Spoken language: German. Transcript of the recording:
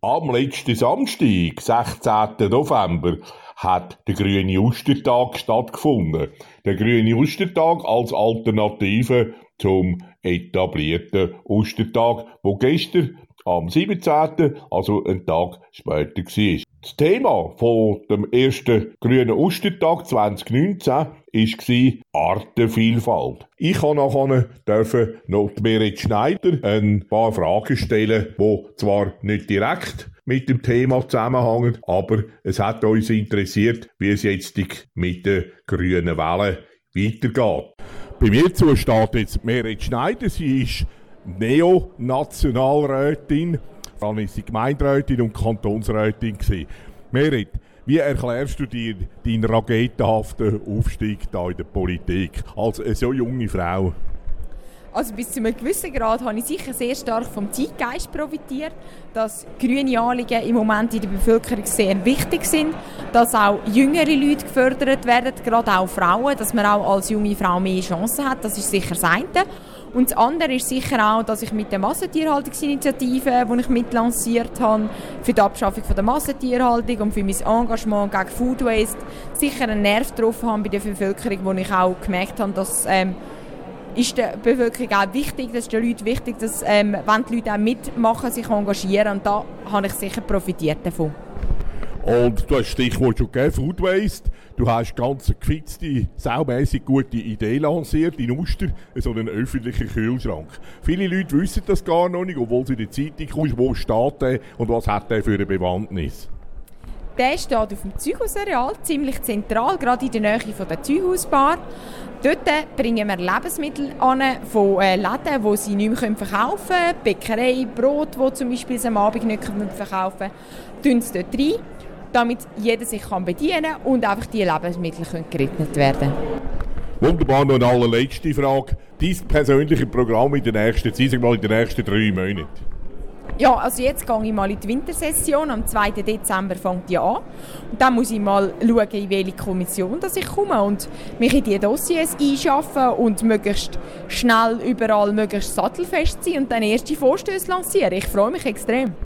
Am letzten Samstag, 16. November, hat der Grüne Ostertag stattgefunden. Der Grüne Ostertag als Alternative zum etablierten Ostertag, wo gestern am 17., also einen Tag später war. Das Thema von dem ersten Grünen Ostertag 2019 war Artenvielfalt. Ich habe nachher noch die Merit Schneider ein paar Fragen stellen, die zwar nicht direkt mit dem Thema zusammenhängen, aber es hat uns interessiert, wie es jetzt mit der grünen Welle weitergeht. Bei mir zu steht jetzt Merit Schneider. Sie ist Neonationalrätin. Dann war sie Gemeinderätin und Kantonsrätin. Merit, wie erklärst du dir deinen raketenhaften Aufstieg da in der Politik als eine so junge Frau? Also bis zu einem gewissen Grad habe ich sicher sehr stark vom Zeitgeist profitiert, dass grüne Anliegen im Moment in der Bevölkerung sehr wichtig sind, dass auch jüngere Leute gefördert werden, gerade auch Frauen, dass man auch als junge Frau mehr Chancen hat, das ist sicher das eine. Und das andere ist sicher auch, dass ich mit der Massentierhaltungsinitiative, die ich mitlanciert habe, für die Abschaffung von der Massentierhaltung und für mein Engagement gegen Food Waste sicher einen Nerv getroffen habe bei der Bevölkerung, wo ich auch gemerkt habe, dass ähm, ist der Bevölkerung auch wichtig, das ist den Leuten wichtig, dass ähm, wenn die Leute auch mitmachen, sich engagieren und da habe ich sicher profitiert davon. Und du hast Stichwort schon gegeben, Food Waste. Du hast ganz gefitzte, saumässig gute Idee lanciert in Uster, so einen öffentlichen Kühlschrank. Viele Leute wissen das gar noch nicht, obwohl sie in der Zeitung kommen, wo steht der und was hat der für eine Bewandtnis. Der steht auf dem Zeughausareal, ziemlich zentral, gerade in der Nähe von der Zeughausbar. Dort bringen wir Lebensmittel an von äh, Läden, die sie nicht mehr verkaufen können. Bäckerei, Brot, das zum Beispiel am Abend nicht verkaufen können. Tun sie dort rein damit jeder sich kann bedienen kann und einfach die Lebensmittel können gerettet werden Wunderbar, noch eine allerletzte Frage. Dein persönliche Programm in den nächsten, sag mal in den nächsten drei Monaten? Ja, also jetzt gehe ich mal in die Wintersession. Am 2. Dezember fängt die an. Und dann muss ich mal schauen, in welche Kommission dass ich komme und mich in diese Dossiers einschaffen und möglichst schnell überall möglichst sattelfest sein und dann erste Vorstöße lancieren. Ich freue mich extrem.